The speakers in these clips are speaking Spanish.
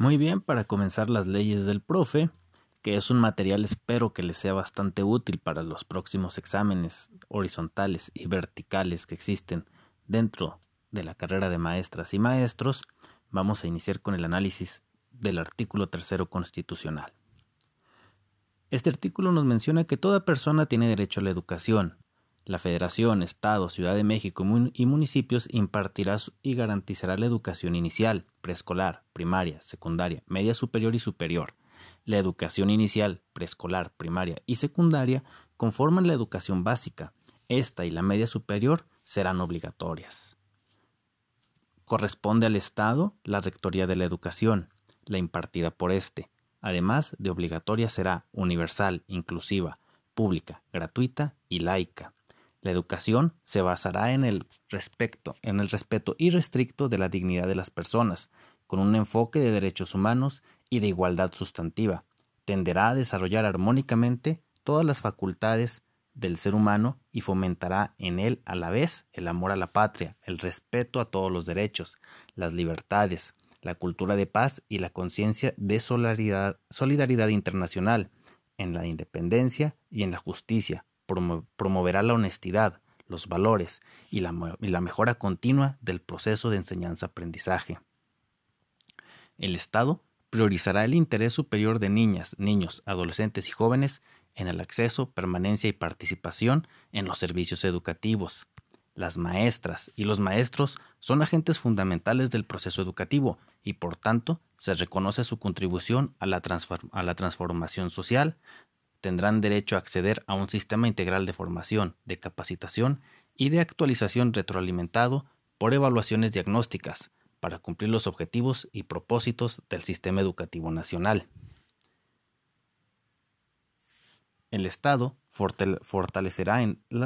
Muy bien, para comenzar las leyes del profe, que es un material espero que les sea bastante útil para los próximos exámenes horizontales y verticales que existen dentro de la carrera de maestras y maestros, vamos a iniciar con el análisis del artículo tercero constitucional. Este artículo nos menciona que toda persona tiene derecho a la educación. La Federación, Estado, Ciudad de México y municipios impartirá y garantizará la educación inicial, preescolar, primaria, secundaria, media superior y superior. La educación inicial, preescolar, primaria y secundaria conforman la educación básica. Esta y la media superior serán obligatorias. Corresponde al Estado la Rectoría de la Educación, la impartida por éste. Además de obligatoria será universal, inclusiva, pública, gratuita y laica. La educación se basará en el respeto, en el respeto irrestricto de la dignidad de las personas, con un enfoque de derechos humanos y de igualdad sustantiva. Tenderá a desarrollar armónicamente todas las facultades del ser humano y fomentará en él a la vez el amor a la patria, el respeto a todos los derechos, las libertades, la cultura de paz y la conciencia de solidaridad, solidaridad, internacional, en la independencia y en la justicia, promoverá la honestidad, los valores y la, mejora continua del proceso de enseñanza-aprendizaje. El Estado priorizará el interés superior de niñas, niños, adolescentes y jóvenes en el acceso, permanencia y participación en los servicios educativos. Las maestras y los maestros son agentes fundamentales del proceso educativo y por tanto se reconoce su contribución a la, a la transformación social, tendrán derecho a acceder a un sistema integral de formación, de capacitación y de actualización retroalimentado por evaluaciones diagnósticas para cumplir los objetivos y propósitos del sistema educativo nacional. El Estado fortalecerá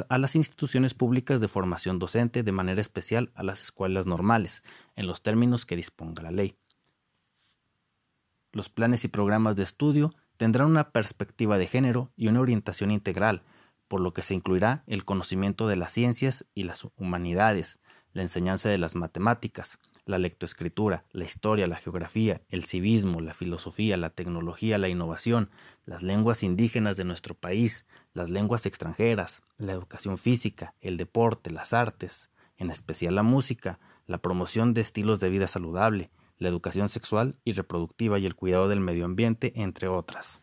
a las instituciones públicas de formación docente de manera especial a las escuelas normales, en los términos que disponga la ley. Los planes y programas de estudio tendrán una perspectiva de género y una orientación integral, por lo que se incluirá el conocimiento de las ciencias y las humanidades, la enseñanza de las matemáticas, la lectoescritura, la historia, la geografía, el civismo, la filosofía, la tecnología, la innovación, las lenguas indígenas de nuestro país, las lenguas extranjeras, la educación física, el deporte, las artes, en especial la música, la promoción de estilos de vida saludable, la educación sexual y reproductiva y el cuidado del medio ambiente, entre otras.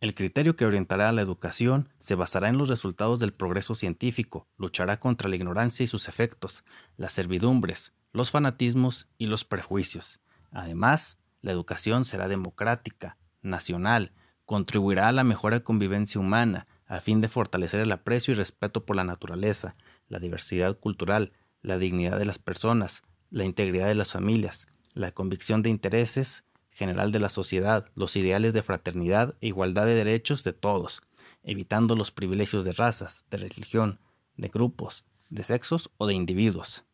El criterio que orientará la educación se basará en los resultados del progreso científico, luchará contra la ignorancia y sus efectos, las servidumbres, los fanatismos y los prejuicios. Además, la educación será democrática, nacional, contribuirá a la mejora de convivencia humana, a fin de fortalecer el aprecio y respeto por la naturaleza, la diversidad cultural, la dignidad de las personas, la integridad de las familias, la convicción de intereses general de la sociedad, los ideales de fraternidad e igualdad de derechos de todos, evitando los privilegios de razas, de religión, de grupos, de sexos o de individuos.